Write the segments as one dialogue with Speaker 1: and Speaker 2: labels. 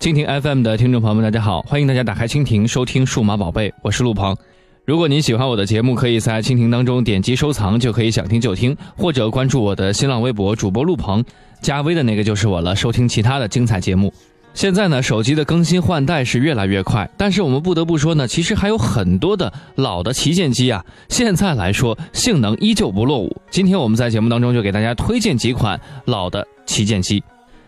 Speaker 1: 蜻蜓 FM 的听众朋友们，大家好，欢迎大家打开蜻蜓收听数码宝贝，我是陆鹏。如果您喜欢我的节目，可以在蜻蜓当中点击收藏，就可以想听就听，或者关注我的新浪微博主播陆鹏，加微的那个就是我了，收听其他的精彩节目。现在呢，手机的更新换代是越来越快，但是我们不得不说呢，其实还有很多的老的旗舰机啊，现在来说性能依旧不落伍。今天我们在节目当中就给大家推荐几款老的旗舰机。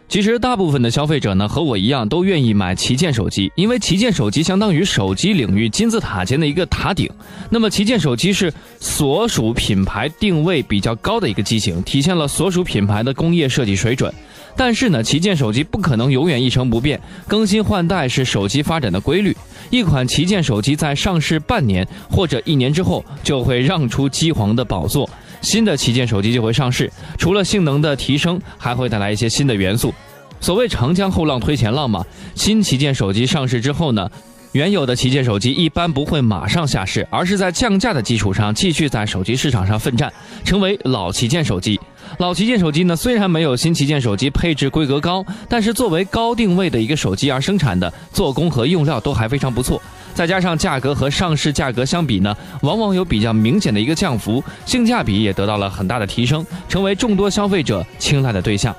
Speaker 1: 其实大部分的消费者呢，和我一样都愿意买旗舰手机，因为旗舰手机相当于手机领域金字塔尖的一个塔顶。那么旗舰手机是所属品牌定位比较高的一个机型，体现了所属品牌的工业设计水准。但是呢，旗舰手机不可能永远一成不变，更新换代是手机发展的规律。一款旗舰手机在上市半年或者一年之后，就会让出机皇的宝座。新的旗舰手机就会上市，除了性能的提升，还会带来一些新的元素。所谓长江后浪推前浪嘛，新旗舰手机上市之后呢，原有的旗舰手机一般不会马上下市，而是在降价的基础上继续在手机市场上奋战，成为老旗舰手机。老旗舰手机呢，虽然没有新旗舰手机配置规格高，但是作为高定位的一个手机而生产的，做工和用料都还非常不错。再加上价格和上市价格相比呢，往往有比较明显的一个降幅，性价比也得到了很大的提升，成为众多消费者青睐的对象。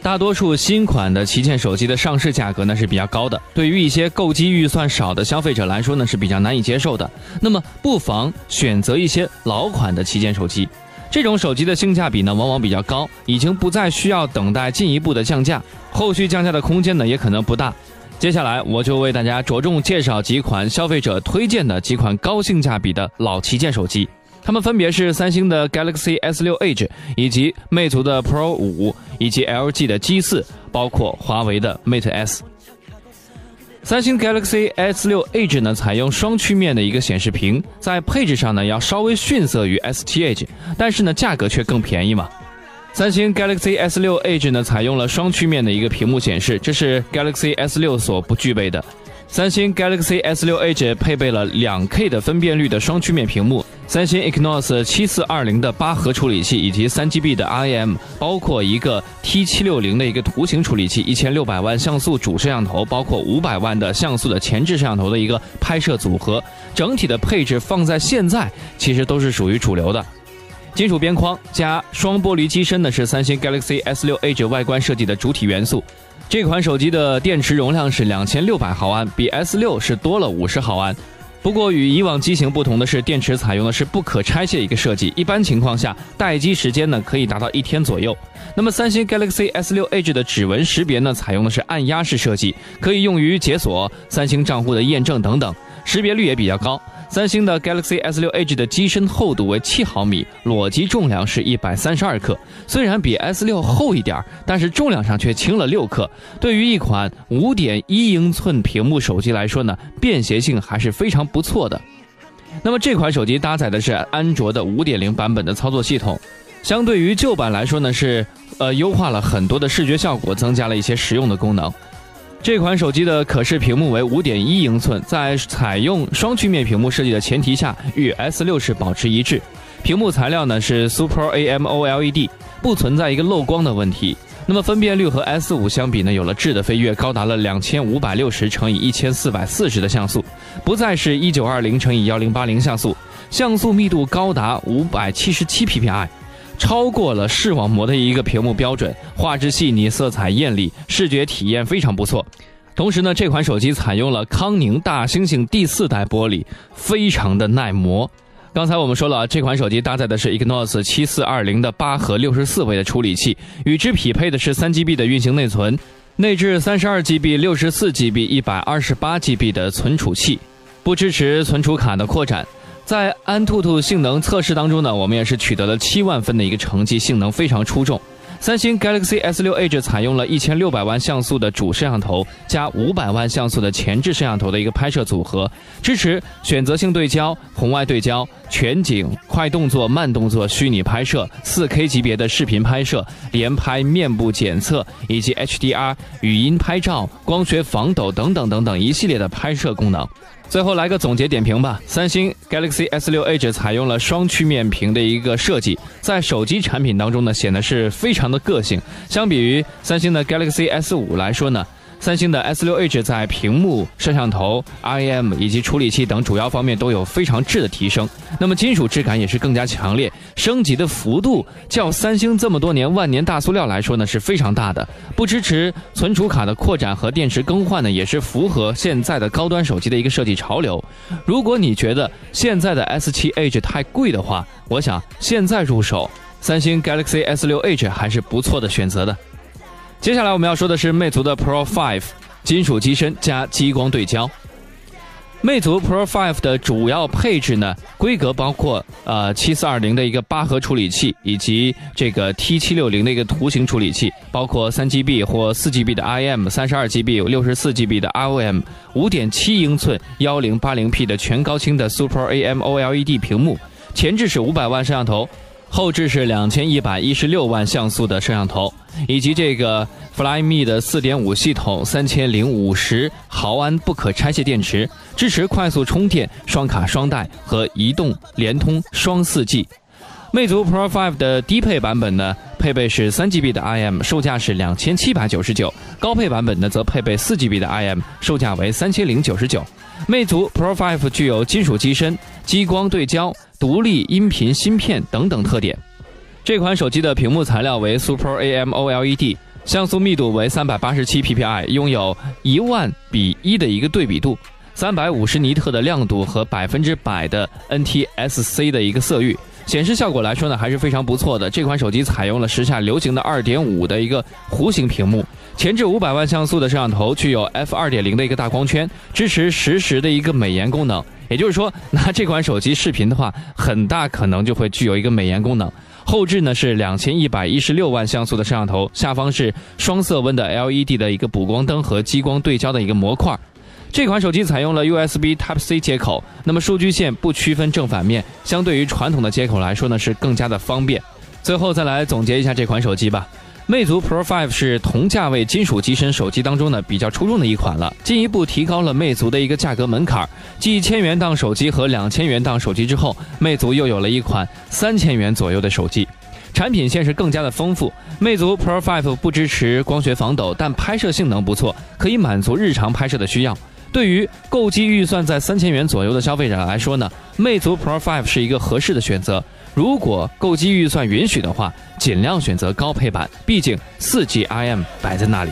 Speaker 1: 大多数新款的旗舰手机的上市价格呢是比较高的，对于一些购机预算少的消费者来说呢是比较难以接受的。那么不妨选择一些老款的旗舰手机，这种手机的性价比呢往往比较高，已经不再需要等待进一步的降价，后续降价的空间呢也可能不大。接下来我就为大家着重介绍几款消费者推荐的几款高性价比的老旗舰手机，它们分别是三星的 Galaxy S6 Edge，以及魅族的 Pro 五，以及 LG 的 G 四，包括华为的 Mate S。三星 Galaxy S6 Edge 呢，采用双曲面的一个显示屏，在配置上呢要稍微逊色于 S T Edge，但是呢价格却更便宜嘛。三星 Galaxy S6 Edge 呢，采用了双曲面的一个屏幕显示，这是 Galaxy S6 所不具备的。三星 Galaxy S6 Edge 配备了 2K 的分辨率的双曲面屏幕，三星 Exynos 7420的八核处理器，以及 3GB 的 RAM，包括一个 T760 的一个图形处理器，1600万像素主摄像头，包括500万的像素的前置摄像头的一个拍摄组合，整体的配置放在现在其实都是属于主流的。金属边框加双玻璃机身呢，是三星 Galaxy S6 Edge 外观设计的主体元素。这款手机的电池容量是两千六百毫安，比 S6 是多了五十毫安。不过与以往机型不同的是，电池采用的是不可拆卸一个设计，一般情况下待机时间呢可以达到一天左右。那么三星 Galaxy S6 Edge 的指纹识别呢，采用的是按压式设计，可以用于解锁三星账户的验证等等，识别率也比较高。三星的 Galaxy S6 Edge 的机身厚度为七毫米，裸机重量是一百三十二克。虽然比 S6 厚一点，但是重量上却轻了六克。对于一款五点一英寸屏幕手机来说呢，便携性还是非常不错的。那么这款手机搭载的是安卓的五点零版本的操作系统，相对于旧版来说呢，是呃优化了很多的视觉效果，增加了一些实用的功能。这款手机的可视屏幕为五点一英寸，在采用双曲面屏幕设计的前提下，与 S 六是保持一致。屏幕材料呢是 Super AMOLED，不存在一个漏光的问题。那么分辨率和 S 五相比呢，有了质的飞跃，高达了两千五百六十乘以一千四百四十的像素，不再是一九二零乘以幺零八零像素，像素密度高达五百七十七 PPI。超过了视网膜的一个屏幕标准，画质细腻，色彩艳丽，视觉体验非常不错。同时呢，这款手机采用了康宁大猩猩第四代玻璃，非常的耐磨。刚才我们说了，这款手机搭载的是 Exynos 七四二零的八核六十四位的处理器，与之匹配的是三 GB 的运行内存，内置三十二 GB、六十四 GB、一百二十八 GB 的存储器，不支持存储卡的扩展。在安兔兔性能测试当中呢，我们也是取得了七万分的一个成绩，性能非常出众。三星 Galaxy S6 Edge 采用了一千六百万像素的主摄像头加五百万像素的前置摄像头的一个拍摄组合，支持选择性对焦、红外对焦、全景、快动作、慢动作、虚拟拍摄、四 K 级别的视频拍摄、连拍、面部检测以及 HDR 语音拍照、光学防抖等等等等一系列的拍摄功能。最后来个总结点评吧。三星 Galaxy S6 Edge 采用了双曲面屏的一个设计，在手机产品当中呢，显得是非常的个性。相比于三星的 Galaxy S5 来说呢，三星的 S6Edge 在屏幕、摄像头、RAM 以及处理器等主要方面都有非常质的提升。那么金属质感也是更加强烈，升级的幅度较三星这么多年万年大塑料来说呢是非常大的。不支持存储卡的扩展和电池更换呢，也是符合现在的高端手机的一个设计潮流。如果你觉得现在的 S7 Edge 太贵的话，我想现在入手三星 Galaxy S6 Edge 还是不错的选择的。接下来我们要说的是魅族的 Pro 5，金属机身加激光对焦。魅族 Pro 5的主要配置呢，规格包括呃七四二零的一个八核处理器，以及这个 T 七六零的一个图形处理器，包括三 GB 或四 GB 的 IM，三十二 GB、六十四 GB 的 ROM，五点七英寸幺零八零 P 的全高清的 Super AMOLED 屏幕，前置是五百万摄像头。后置是两千一百一十六万像素的摄像头，以及这个 Flyme 的四点五系统，三千零五十毫安不可拆卸电池，支持快速充电、双卡双待和移动、联通双四 G。魅族 Pro 5的低配版本呢，配备是三 GB 的 IM，售价是两千七百九十九；高配版本呢，则配备四 GB 的 IM，售价为三千零九十九。魅族 Pro 5具有金属机身、激光对焦、独立音频芯片等等特点。这款手机的屏幕材料为 Super AMOLED，像素密度为三百八十七 PPI，拥有一万比一的一个对比度，三百五十尼特的亮度和百分之百的 NTSC 的一个色域。显示效果来说呢，还是非常不错的。这款手机采用了时下流行的二点五的一个弧形屏幕，前置五百万像素的摄像头，具有 f 二点零的一个大光圈，支持实时的一个美颜功能。也就是说，拿这款手机视频的话，很大可能就会具有一个美颜功能。后置呢是两千一百一十六万像素的摄像头，下方是双色温的 LED 的一个补光灯和激光对焦的一个模块。这款手机采用了 USB Type C 接口，那么数据线不区分正反面，相对于传统的接口来说呢，是更加的方便。最后再来总结一下这款手机吧。魅族 Pro 5是同价位金属机身手机当中呢比较出众的一款了，进一步提高了魅族的一个价格门槛。继千元档手机和两千元档手机之后，魅族又有了一款三千元左右的手机，产品线是更加的丰富。魅族 Pro 5不支持光学防抖，但拍摄性能不错，可以满足日常拍摄的需要。对于购机预算在三千元左右的消费者来说呢，魅族 Pro 5是一个合适的选择。如果购机预算允许的话，尽量选择高配版，毕竟四 G IM 摆在那里。